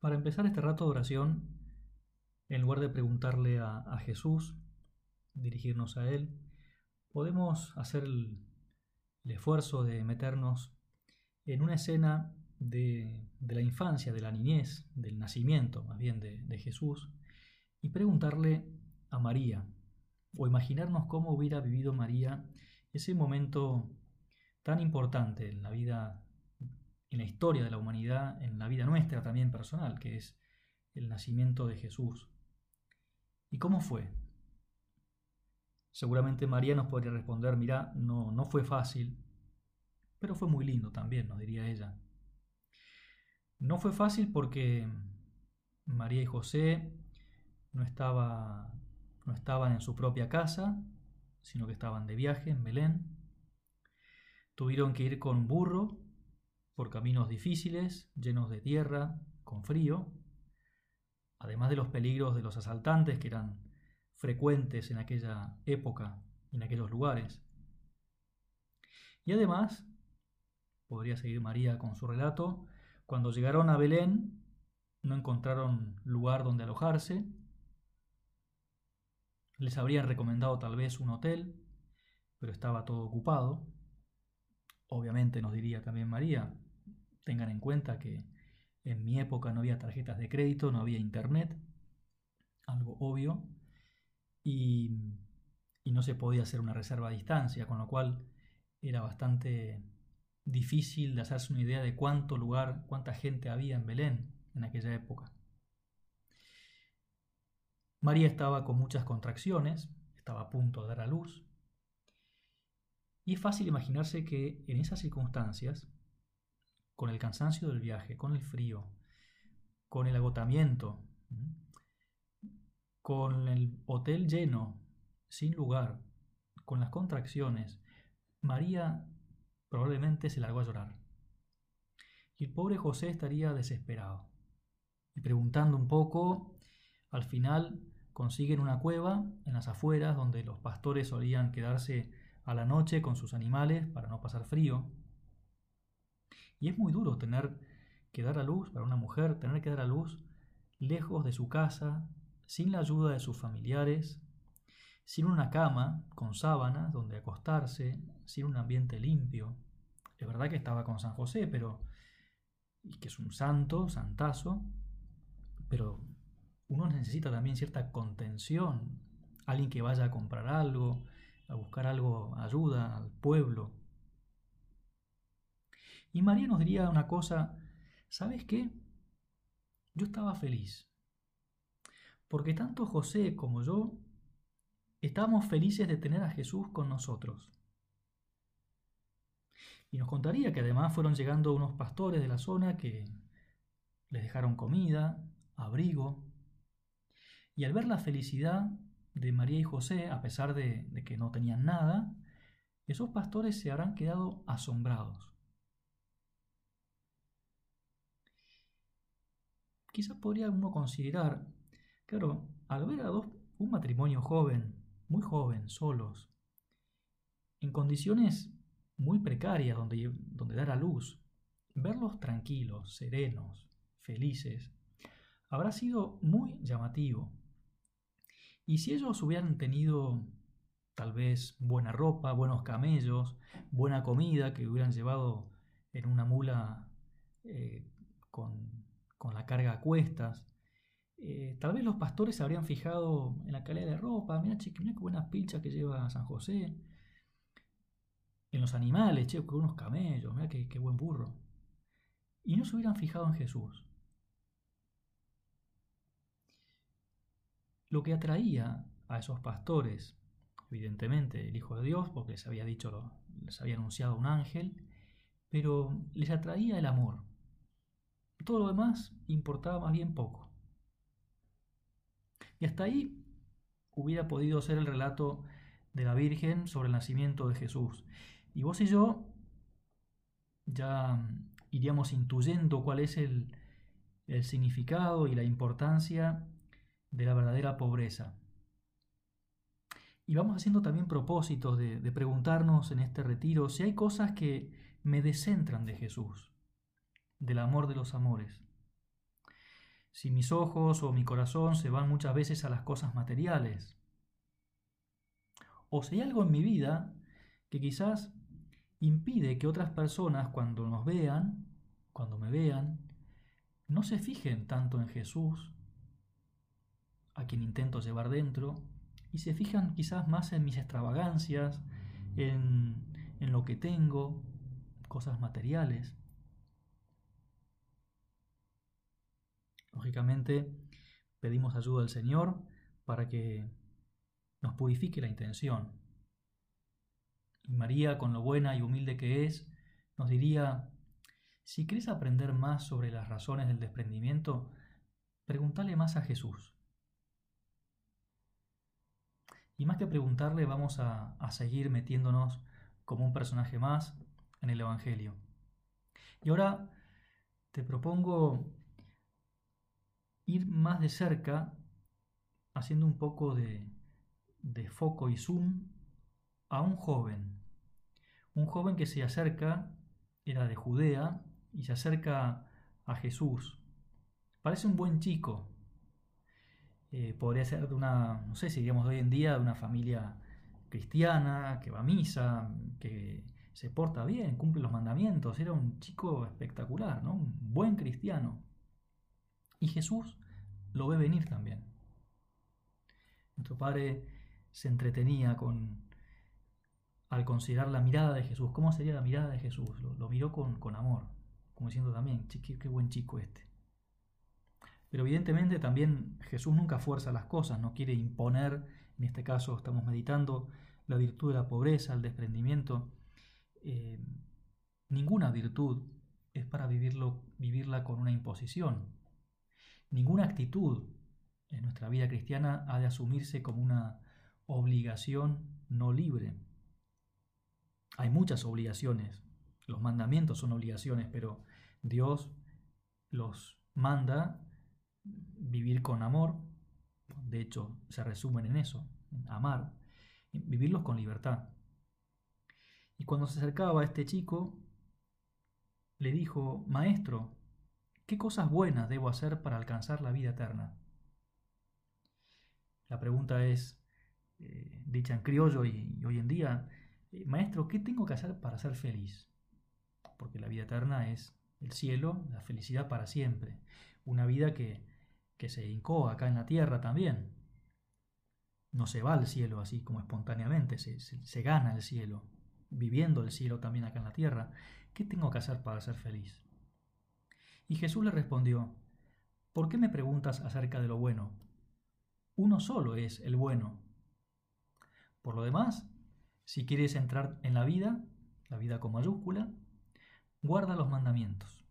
Para empezar este rato de oración, en lugar de preguntarle a, Jesús, dirigirnos a Él, podemos hacer el, esfuerzo de meternos en una escena de, la infancia, de la niñez, del nacimiento más bien de, de Jesús, y preguntarle a María, o imaginarnos cómo hubiera vivido María ese momento tan importante en la vida en la historia de la humanidad, en la vida nuestra también personal, que es el nacimiento de Jesús. ¿Y cómo fue? Seguramente María nos podría responder, mira, no, no fue fácil, pero fue muy lindo también, nos diría ella. No fue fácil porque María y José no, estaba, no estaban en su propia casa, sino que estaban de viaje en Belén. Tuvieron que ir con burro por caminos difíciles, llenos de tierra, con frío, además de los peligros de los asaltantes que eran frecuentes en aquella época en aquellos lugares. Y además, podría seguir María con su relato, cuando llegaron a Belén no encontraron lugar donde alojarse, les habrían recomendado tal vez un hotel, pero estaba todo ocupado. Obviamente nos diría también María, Tengan en cuenta que en mi época no había tarjetas de crédito, no había internet, algo obvio, y, no se podía hacer una reserva a distancia, con lo cual era bastante difícil de hacerse una idea de cuánto lugar, cuánta gente había en Belén en aquella época. María estaba con muchas contracciones, estaba a punto de dar a luz, y es fácil imaginarse que en esas circunstancias con el cansancio del viaje, con el frío, con el agotamiento, con el hotel lleno, sin lugar, con las contracciones, María probablemente se largó a llorar. Y el pobre José estaría desesperado. Y preguntando un poco, al final consiguen una cueva en las afueras donde los pastores solían quedarse a la noche con sus animales para no pasar frío. Y es muy duro tener que dar a luz, para una mujer, tener que dar a luz lejos de su casa, sin la ayuda de sus familiares, sin una cama con sábanas donde acostarse, sin un ambiente limpio. Es verdad que estaba con San José, pero y que es un santo, santazo, pero uno necesita también cierta contención, alguien que vaya a comprar algo, a buscar algo, ayuda al pueblo. Y María nos diría una cosa, ¿sabes qué? Yo estaba feliz, porque tanto José como yo estábamos felices de tener a Jesús con nosotros. Y nos contaría que además fueron llegando unos pastores de la zona que les dejaron comida, abrigo, y al ver la felicidad de María y José, a pesar de, de que no tenían nada, esos pastores se habrán quedado asombrados. Quizás podría uno considerar, claro, al ver a dos, un matrimonio joven, muy joven, solos, en condiciones muy precarias donde, donde dar a luz, verlos tranquilos, serenos, felices, habrá sido muy llamativo. Y si ellos hubieran tenido tal vez buena ropa, buenos camellos, buena comida que hubieran llevado en una mula eh, con con la carga a cuestas. Eh, tal vez los pastores se habrían fijado en la calidad de ropa, mira, che, mira qué buenas pilchas que lleva San José. En los animales, che, qué buenos camellos, mira qué, qué buen burro. Y no se hubieran fijado en Jesús. Lo que atraía a esos pastores, evidentemente el Hijo de Dios, porque les había dicho, les había anunciado un ángel, pero les atraía el amor. Todo lo demás importaba más bien poco. Y hasta ahí hubiera podido ser el relato de la Virgen sobre el nacimiento de Jesús. Y vos y yo ya iríamos intuyendo cuál es el, significado y la importancia de la verdadera pobreza. Y vamos haciendo también propósitos de preguntarnos en este retiro si hay cosas que me descentran de Jesús del amor de los amores. si mis ojos o mi corazón se van muchas veces a las cosas materiales. O si hay algo en mi vida que quizás impide que otras personas cuando nos vean, cuando me vean, no se fijen tanto en Jesús, a quien intento llevar dentro, y se fijan quizás más en mis extravagancias, en, en lo que tengo, cosas materiales. Lógicamente, pedimos ayuda al Señor para que nos purifique la intención. Y María, con lo buena y humilde que es, nos diría, si quieres aprender más sobre las razones del desprendimiento, pregúntale más a Jesús. Y más que preguntarle, vamos a, a seguir metiéndonos como un personaje más en el Evangelio. Y ahora te propongo ir más de cerca, haciendo un poco de, de foco y zoom a un joven. Un joven que se acerca, era de Judea, y se acerca a Jesús. Parece un buen chico, eh, podría ser de una, no sé si digamos hoy en día, de una familia cristiana, que va a misa, que se porta bien, cumple los mandamientos, era un chico espectacular, ¿no? Un buen cristiano. Y Jesús lo ve venir también. Nuestro padre se entretenía con, al considerar la mirada de Jesús. ¿Cómo sería la mirada de Jesús? Lo, miró con, con, amor, como diciendo también, qué, buen chico este. Pero evidentemente también Jesús nunca fuerza las cosas, no quiere imponer, en este caso estamos meditando la virtud de la pobreza, el desprendimiento. Eh, ninguna virtud es para vivirlo, vivirla con una imposición. Ninguna actitud en nuestra vida cristiana ha de asumirse como una obligación no libre. Hay muchas obligaciones, los mandamientos son obligaciones, pero Dios los manda vivir con amor, de hecho se resumen en eso, amar, vivirlos con libertad. Y cuando se acercaba a este chico, le dijo, Maestro, ¿qué cosas buenas debo hacer para alcanzar la vida eterna? La pregunta es, eh, dicha en criollo y, hoy en día, eh, Maestro, ¿qué tengo que hacer para ser feliz? Porque la vida eterna es el cielo, la felicidad para siempre, una vida que que se hincó acá en la tierra también. No se va al cielo así como espontáneamente, se, gana el cielo, viviendo el cielo también acá en la tierra. ¿Qué tengo que hacer para ser feliz? Y Jesús le respondió, ¿por qué me preguntas acerca de lo bueno? Uno solo es el bueno. Por lo demás, si quieres entrar en la vida, la vida con mayúscula, guarda los mandamientos.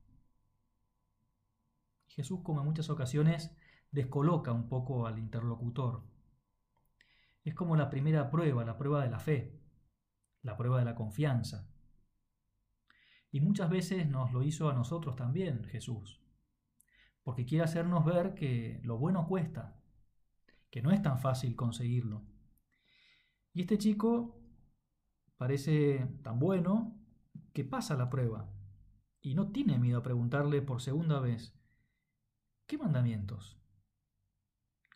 Jesús, como en muchas ocasiones, descoloca un poco al interlocutor. Es como la primera prueba, la prueba de la fe, la prueba de la confianza. Y muchas veces nos lo hizo a nosotros también Jesús, porque quiere hacernos ver que lo bueno cuesta, que no es tan fácil conseguirlo. Y este chico parece tan bueno que pasa la prueba y no tiene miedo a preguntarle por segunda vez, ¿qué mandamientos?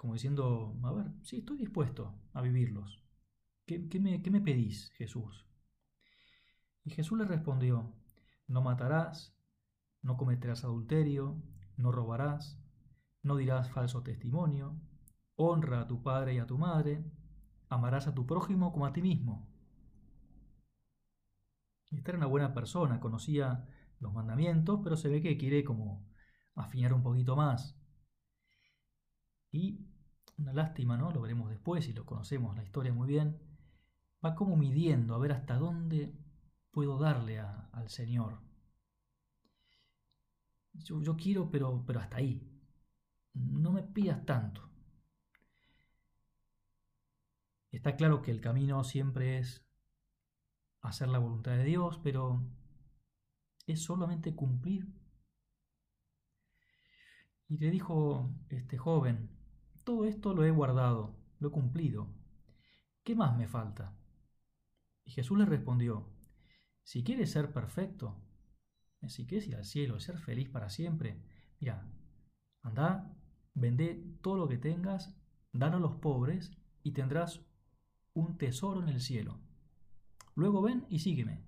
como diciendo, a ver, sí, estoy dispuesto a vivirlos. ¿Qué, me, ¿Qué, me, pedís, Jesús? Y Jesús le respondió, no matarás, no cometerás adulterio, no robarás, no dirás falso testimonio, honra a tu padre y a tu madre, amarás a tu prójimo como a ti mismo. Esta era una buena persona, conocía los mandamientos, pero se ve que quiere como afinar un poquito más. Y una lástima, ¿no? Lo veremos después y lo conocemos la historia muy bien. Va como midiendo a ver hasta dónde puedo darle al Señor. Yo, quiero, pero, pero hasta ahí. No me pidas tanto. Está claro que el camino siempre es hacer la voluntad de Dios, pero es solamente cumplir. Y le dijo este joven, todo esto lo he guardado, lo he cumplido. ¿Qué más me falta? Y Jesús le respondió, si quieres ser perfecto, si quieres ir al cielo, ser feliz para siempre, mira, anda, Vende todo lo que tengas, dalo a los pobres y tendrás un tesoro en el cielo. Luego ven y sígueme.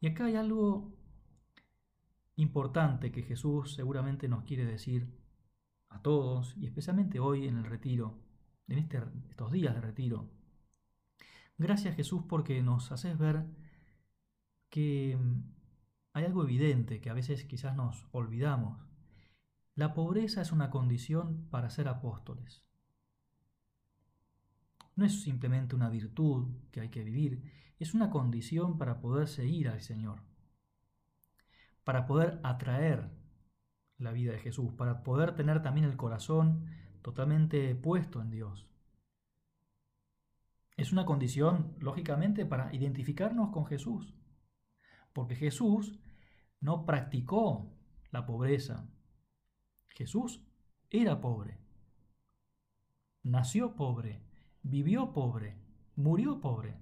Y acá hay algo importante que Jesús seguramente nos quiere decir a todos, y especialmente hoy en el retiro, en este, estos días de retiro. Gracias Jesús porque nos haces ver que hay algo evidente que a veces quizás nos olvidamos. La pobreza es una condición para ser apóstoles. No es simplemente una virtud que hay que vivir, es una condición para poder seguir al Señor, para poder atraer la vida de Jesús, para poder tener también el corazón totalmente puesto en Dios. Es una condición, lógicamente, para identificarnos con Jesús, porque Jesús no practicó la pobreza. Jesús era pobre, nació pobre, vivió pobre, murió pobre.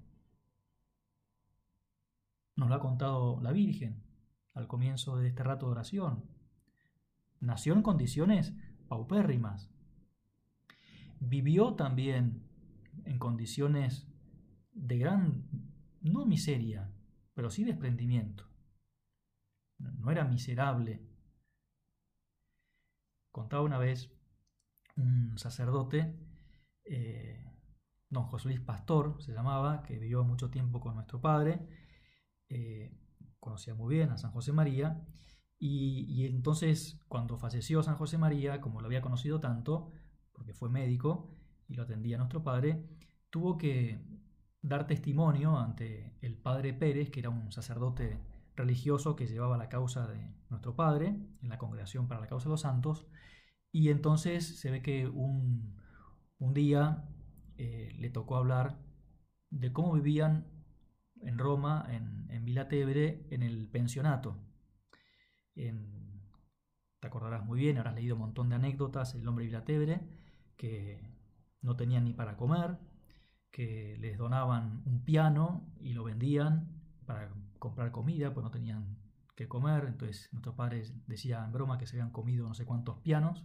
Nos lo ha contado la Virgen al comienzo de este rato de oración. Nació en condiciones paupérrimas. Vivió también en condiciones de gran, no miseria, pero sí desprendimiento. No era miserable. Contaba una vez un sacerdote eh, don José Luis Pastor se llamaba, que vivió mucho tiempo con nuestro padre, eh, conocía muy bien a San José María, y, entonces cuando falleció San José María, como lo había conocido tanto, porque fue médico y lo atendía nuestro padre, tuvo que dar testimonio ante el padre Pérez, que era un sacerdote religioso que llevaba la causa de nuestro padre en la Congregación para la Causa de los Santos, y entonces se ve que un, un día eh, le tocó hablar de cómo vivían en Roma, en, en Villa Tevere, en el pensionato. te acordarás muy bien, habrás leído un montón de anécdotas, el hombre de Villa Tevere, que no tenían ni para comer, que les donaban un piano y lo vendían para comprar comida, pues no tenían que comer, entonces nuestros padres decía en broma que se habían comido no sé cuántos pianos,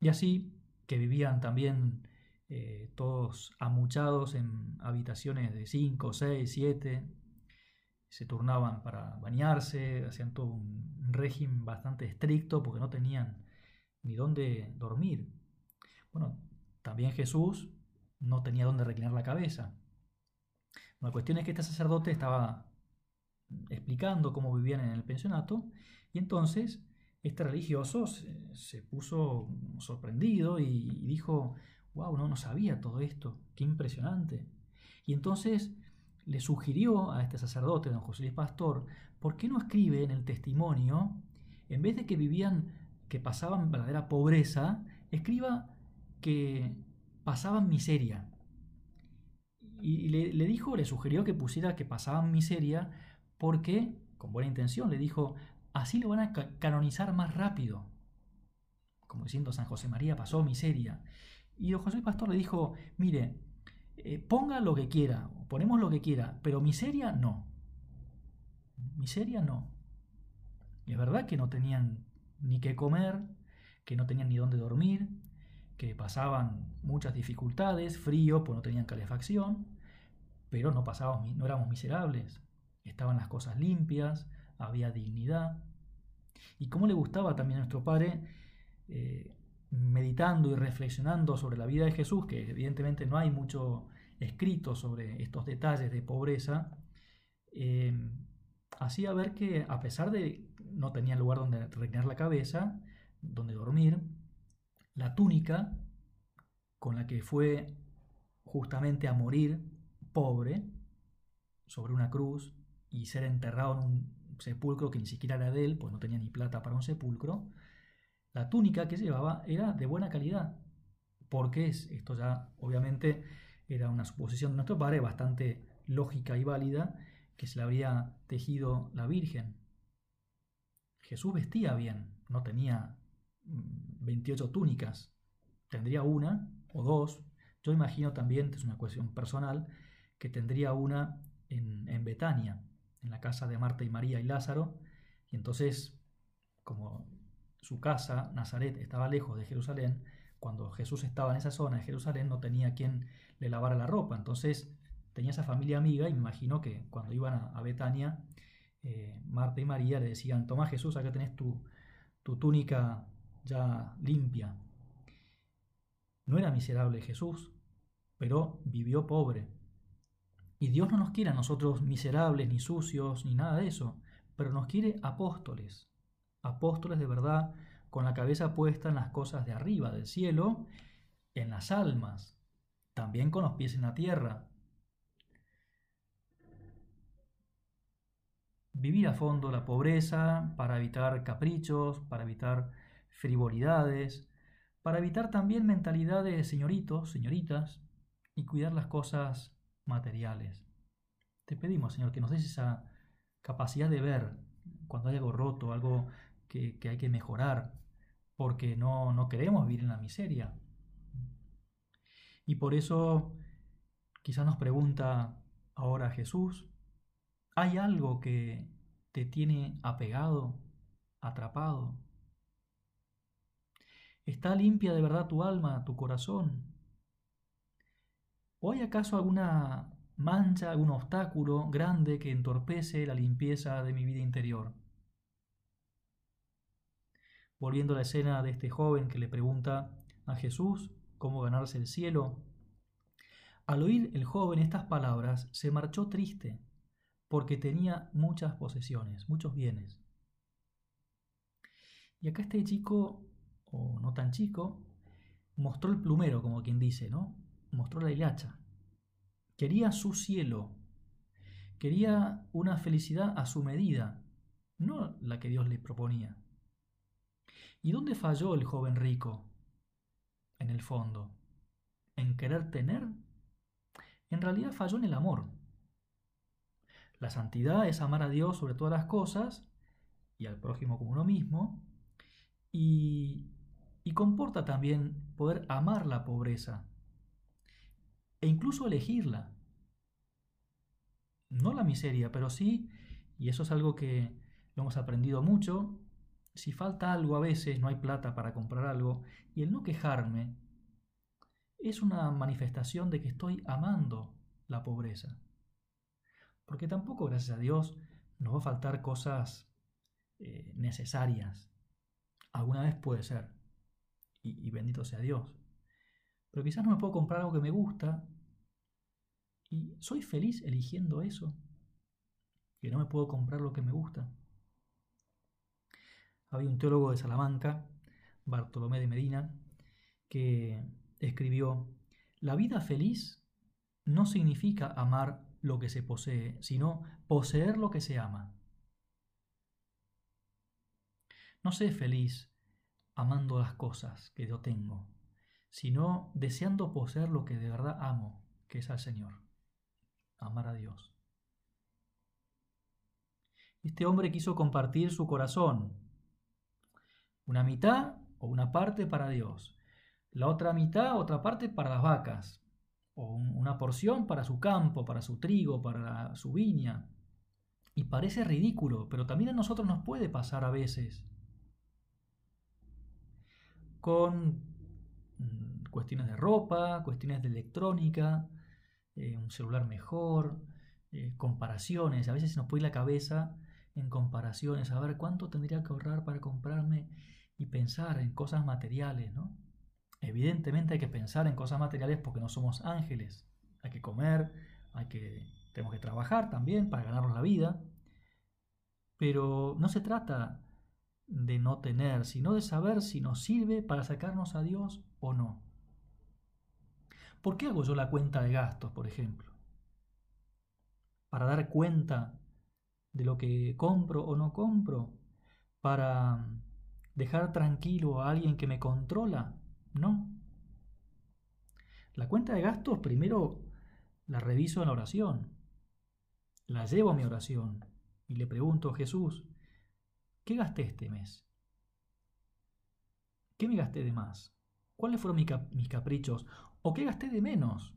y así que vivían también eh, todos amuchados en habitaciones de 5, 6, 7, se turnaban para bañarse, hacían todo un régimen bastante estricto porque no tenían ni dónde dormir. Bueno, también Jesús no tenía dónde reclinar la cabeza. La cuestión es que este sacerdote estaba explicando cómo vivían en el pensionato y entonces este religioso se, puso sorprendido y dijo, wow, no, no sabía todo esto, qué impresionante. Y entonces le sugirió a este sacerdote, don José Luis Pastor, ¿por qué no escribe en el testimonio, en vez de que vivían, que pasaban verdadera pobreza, escriba que pasaban miseria? Y le, dijo, le sugirió que pusiera que pasaban miseria porque, con buena intención, le dijo, así lo van a canonizar más rápido. Como diciendo, San José María pasó miseria. Y don José Pastor le dijo, mire, eh, ponga lo que quiera, ponemos lo que quiera, pero miseria no. Miseria no. Y es verdad que no tenían ni qué comer, que no tenían ni dónde dormir, que pasaban muchas dificultades, frío, pues no tenían calefacción, pero no pasábamos, no éramos miserables. Estaban las cosas limpias, había dignidad. Y como le gustaba también a nuestro padre eh, meditando y reflexionando sobre la vida de Jesús, que evidentemente no hay mucho escrito sobre estos detalles de pobreza, eh, hacía ver que a pesar de no tenía lugar donde reclinar la cabeza, donde dormir, la túnica con la que fue justamente a morir pobre sobre una cruz y ser enterrado en un sepulcro que ni siquiera era de él, pues no tenía ni plata para un sepulcro, la túnica que llevaba era de buena calidad. Porque esto ya obviamente era una suposición de nuestro padre bastante lógica y válida que se le habría tejido la Virgen. Jesús vestía bien, no tenía 28 mm, túnicas, tendría una o dos. Yo imagino también, es una cuestión personal, que tendría una en, Betania, en la casa de Marta y María y Lázaro, y entonces, como su casa, Nazaret, estaba lejos de Jerusalén, cuando Jesús estaba en esa zona de Jerusalén no tenía quien le lavara la ropa. Entonces tenía esa familia amiga y me imagino que cuando iban a, Betania, eh, Marta y María le decían, toma Jesús, acá tenés tu, tu túnica ya limpia. No era miserable Jesús, pero vivió pobre. Y Dios no nos quiere a nosotros miserables, ni sucios, ni nada de eso, pero nos quiere apóstoles, apóstoles de verdad, con la cabeza puesta en las cosas de arriba, del cielo, en las almas, también con los pies en la tierra. Vivir a fondo la pobreza para evitar caprichos, para evitar frivolidades, para evitar también mentalidad de señoritos, señoritas, y cuidar las cosas materiales. Te pedimos, Señor, que nos des esa capacidad de ver cuando hay algo roto, algo que, hay que mejorar, porque no, no queremos vivir en la miseria. Y por eso quizás nos pregunta ahora Jesús, ¿hay algo que te tiene apegado, atrapado? ¿Está limpia de verdad tu alma, tu corazón? ¿O hay acaso alguna mancha, algún obstáculo grande que entorpece la limpieza de mi vida interior? Volviendo a la escena de este joven que le pregunta a Jesús cómo ganarse el cielo, al oír el joven estas palabras se marchó triste porque tenía muchas posesiones, muchos bienes. Y acá este chico, o no tan chico, mostró el plumero, como quien dice, ¿no? mostró la hilacha. Quería su cielo. Quería una felicidad a su medida, no la que Dios le proponía. ¿Y dónde falló el joven rico? En el fondo. ¿En querer tener? En realidad falló en el amor. La santidad es amar a Dios sobre todas las cosas y al prójimo como uno mismo, y, y comporta también poder amar la pobreza, e incluso elegirla. No la miseria, pero sí, y eso es algo que lo hemos aprendido mucho, si falta algo a veces, no hay plata para comprar algo, y el no quejarme es una manifestación de que estoy amando la pobreza. Porque tampoco, gracias a Dios, nos va a faltar cosas eh, necesarias. Alguna vez puede ser, y, bendito sea Dios. Pero quizás no me puedo comprar algo que me gusta ¿Y soy feliz eligiendo eso? Que no me puedo comprar lo que me gusta. Había un teólogo de Salamanca, Bartolomé de Medina, que escribió, la vida feliz no significa amar lo que se posee, sino poseer lo que se ama. No sé feliz amando las cosas que yo tengo, sino deseando poseer lo que de verdad amo, que es al Señor amar a Dios. Este hombre quiso compartir su corazón, una mitad o una parte para Dios, la otra mitad, otra parte para las vacas, o una porción para su campo, para su trigo, para su viña. Y parece ridículo, pero también a nosotros nos puede pasar a veces con mm, cuestiones de ropa, cuestiones de electrónica, eh, un celular mejor, eh, comparaciones, a veces se nos puede la cabeza en comparaciones, a ver cuánto tendría que ahorrar para comprarme y pensar en cosas materiales, ¿no? Evidentemente hay que pensar en cosas materiales porque no somos ángeles, hay que comer, hay que, tenemos que trabajar también para ganarnos la vida, pero no se trata de no tener, sino de saber si nos sirve para sacarnos a Dios o no. ¿Por qué hago yo la cuenta de gastos, por ejemplo? ¿Para dar cuenta de lo que compro o no compro? ¿Para dejar tranquilo a alguien que me controla? No. La cuenta de gastos primero la reviso en la oración. La llevo a mi oración y le pregunto a Jesús, ¿qué gasté este mes? ¿Qué me gasté de más? ¿Cuáles fueron mis caprichos? ¿O qué gasté de menos?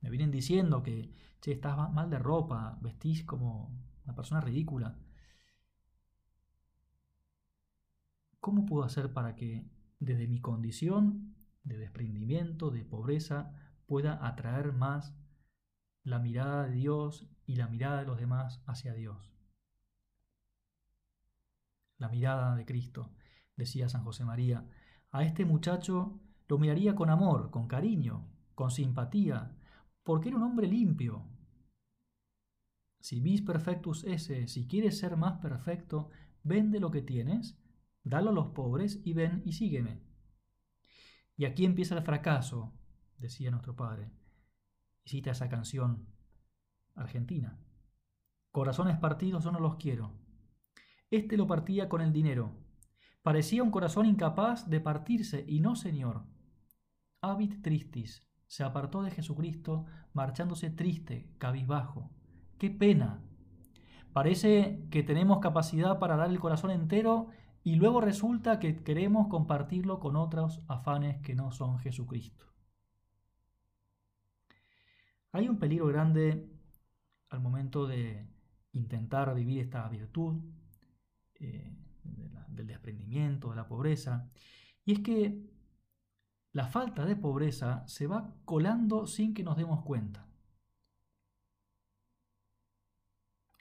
Me vienen diciendo que, estás mal de ropa, vestís como una persona ridícula. ¿cómo puedo hacer para que desde mi condición de desprendimiento, de pobreza, pueda atraer más la mirada de Dios y la mirada de los demás hacia Dios? La mirada de Cristo, decía San José María, a este muchacho lo miraría con amor, con cariño, con simpatía, porque era un hombre limpio. Si vis perfectus esse, si quieres ser más perfecto, vende lo que tienes, dalo a los pobres y ven y sígueme. Y aquí empieza el fracaso, decía nuestro padre. Y cita esa canción argentina. Corazones partidos yo no los quiero. Este lo partía con el dinero. Parecía un corazón incapaz de partirse, y no, señor. Habit tristis, se apartó de Jesucristo, marchándose triste, cabizbajo. ¡Qué pena! Parece que tenemos capacidad para dar el corazón entero y luego resulta que queremos compartirlo con otros afanes que no son Jesucristo. Hay un peligro grande al momento de intentar vivir esta virtud eh, del desprendimiento, de la pobreza, y es que la falta de pobreza se va colando sin que nos demos cuenta.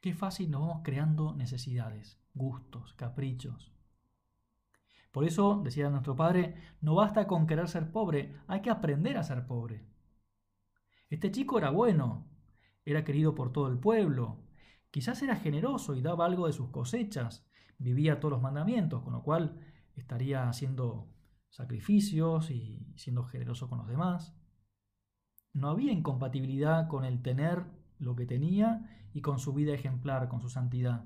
Qué fácil nos vamos creando necesidades, gustos, caprichos. Por eso, decía nuestro padre, no basta con querer ser pobre, hay que aprender a ser pobre. Este chico era bueno, era querido por todo el pueblo, quizás era generoso y daba algo de sus cosechas, vivía todos los mandamientos, con lo cual estaría haciendo sacrificios y siendo generoso con los demás. No había incompatibilidad con el tener lo que tenía y con su vida ejemplar, con su santidad.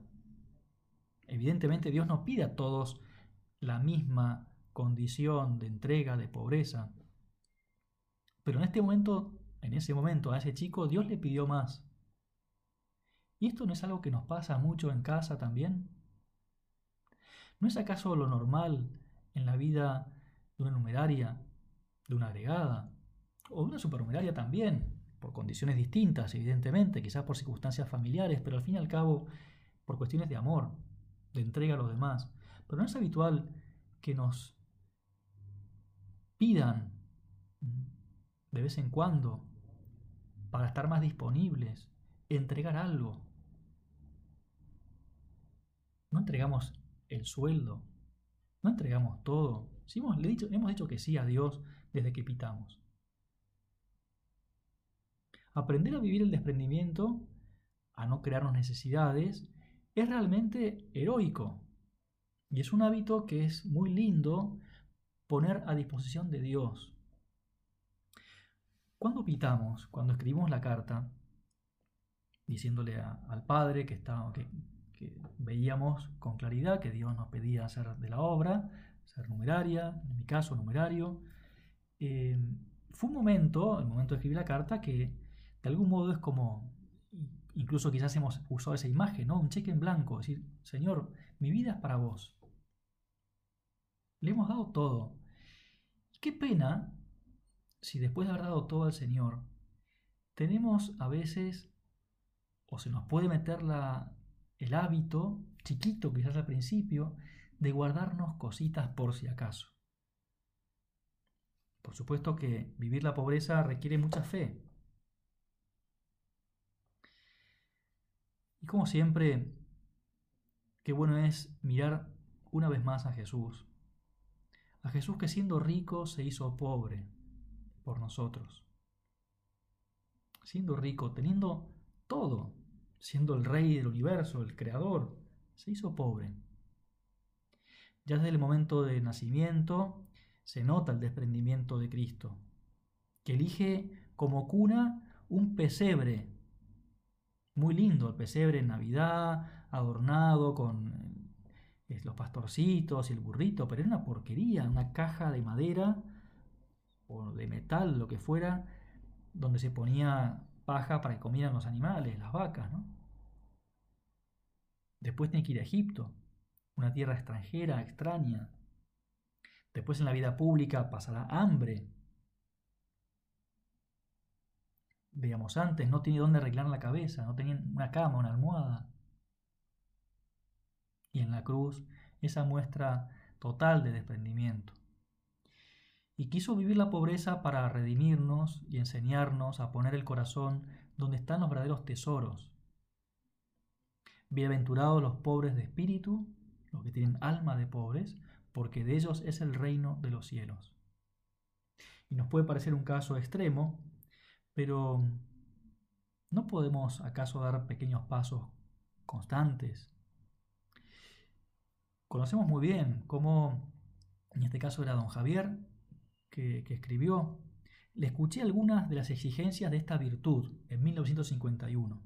Evidentemente Dios no pide a todos la misma condición de entrega, de pobreza. Pero en este momento, en ese momento, a ese chico Dios le pidió más. ¿Y esto no es algo que nos pasa mucho en casa también? ¿No es acaso lo normal en la vida de una numeraria, de una agregada, o de una supernumeraria también, por condiciones distintas, evidentemente, quizás por circunstancias familiares, pero al fin y al cabo por cuestiones de amor, de entrega a los demás? Pero no es habitual que nos pidan de vez en cuando, para estar más disponibles, entregar algo. No entregamos el sueldo, no entregamos todo. Si hemos, dicho, que sí a Dios desde que pitamos. Aprender a vivir el desprendimiento, a no crearnos necesidades, es realmente heroico. Y es un hábito que es muy lindo poner a disposición de Dios. Cuando pitamos, cuando escribimos la carta, diciéndole al Padre que, que, veíamos con claridad que Dios nos pedía hacer de la obra, ser numeraria, en mi caso numerario, eh, fue un momento, el momento de escribir la carta, que de algún modo es como, incluso quizás hemos usado esa imagen, ¿no? Un cheque en blanco, decir, Señor, mi vida es para vos. Le hemos dado todo. Qué pena si después de haber dado todo al Señor, tenemos a veces, o se nos puede meter la, el hábito, chiquito quizás al principio, de guardarnos cositas por si acaso. Por supuesto que vivir la pobreza requiere mucha fe. Y como siempre, qué bueno es mirar una vez más a Jesús, a Jesús que siendo rico se hizo pobre por nosotros. Siendo rico, teniendo todo, siendo el rey del universo, el creador, se hizo pobre. Ya desde el momento de nacimiento se nota el desprendimiento de Cristo, que elige como cuna un pesebre, muy lindo, el pesebre en Navidad, adornado con los pastorcitos y el burrito, pero era una porquería, una caja de madera o de metal, lo que fuera, donde se ponía paja para que comieran los animales, las vacas, ¿no? Después tiene que ir a Egipto, una tierra extranjera, extraña. Después en la vida pública pasará hambre. Veamos antes, no tiene dónde arreglar la cabeza, no tenía una cama, una almohada y en la cruz esa muestra total de desprendimiento. Y quiso vivir la pobreza para redimirnos y enseñarnos a poner el corazón donde están los verdaderos tesoros. Bienaventurados los pobres de espíritu, los que tienen alma de pobres, porque de ellos es el reino de los cielos. Y nos puede parecer un caso extremo, pero ¿no podemos acaso dar pequeños pasos constantes? Conocemos muy bien cómo, en este caso era don Javier, que, escribió, le escuché algunas de las exigencias de esta virtud en 1951.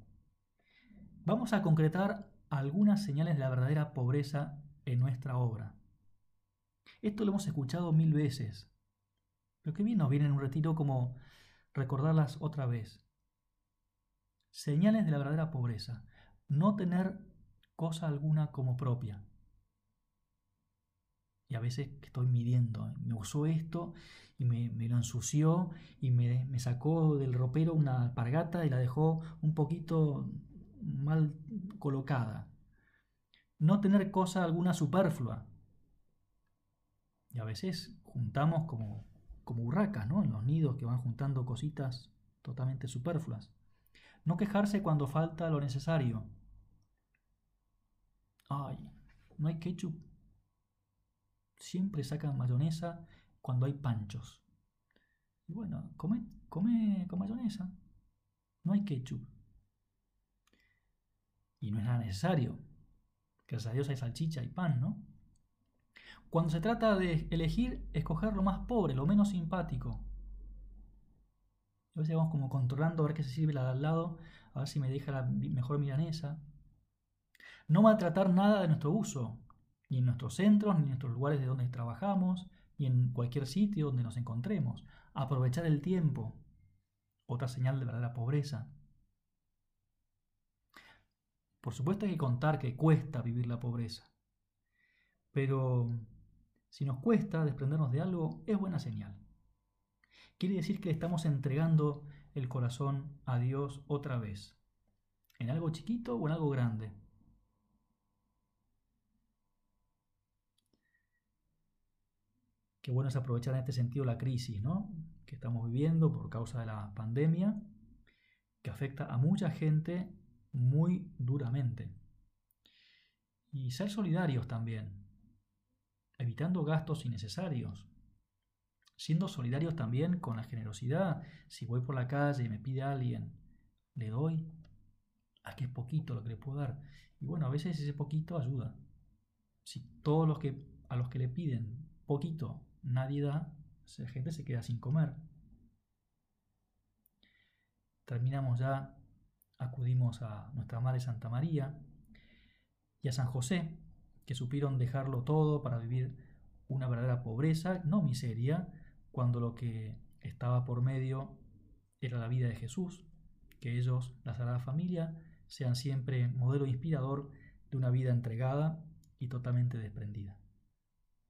Vamos a concretar algunas señales de la verdadera pobreza en nuestra obra. Esto lo hemos escuchado mil veces, pero qué bien nos viene en un retiro como recordarlas otra vez. Señales de la verdadera pobreza. No tener cosa alguna como propia. A veces estoy midiendo, me usó esto y me, lo ensució y me, sacó del ropero una alpargata y la dejó un poquito mal colocada. No tener cosa alguna superflua. Y a veces juntamos como, como ¿no? En los nidos que van juntando cositas totalmente superfluas. No quejarse cuando falta lo necesario. Ay, no hay ketchup. Siempre sacan mayonesa cuando hay panchos. Y bueno, come, come con mayonesa. No hay ketchup. Y no es nada necesario. Gracias a Dios hay salchicha y pan, ¿no? Cuando se trata de elegir, escoger lo más pobre, lo menos simpático. A veces vamos como controlando a ver qué se sirve la de al lado, a ver si me deja la mejor milanesa. No maltratar nada de nuestro uso, ni en nuestros centros, ni en nuestros lugares de donde trabajamos, ni en cualquier sitio donde nos encontremos. Aprovechar el tiempo. Otra señal de verdadera pobreza. Por supuesto hay que contar que cuesta vivir la pobreza. Pero si nos cuesta desprendernos de algo, es buena señal. Quiere decir que estamos entregando el corazón a Dios otra vez. En algo chiquito o en algo grande. Qué bueno es aprovechar en este sentido la crisis ¿no? que estamos viviendo por causa de la pandemia, que afecta a mucha gente muy duramente. Y ser solidarios también, evitando gastos innecesarios, siendo solidarios también con la generosidad. Si voy por la calle y me pide alguien, le doy, a que es poquito lo que le puedo dar. Y bueno, a veces ese poquito ayuda. Si todos los que a los que le piden poquito nadie da, la gente se queda sin comer. Terminamos ya, acudimos a nuestra Madre Santa María y a San José, que supieron dejarlo todo para vivir una verdadera pobreza, no miseria, cuando lo que estaba por medio era la vida de Jesús, que ellos, la Sagrada Familia, sean siempre modelo inspirador de una vida entregada y totalmente desprendida.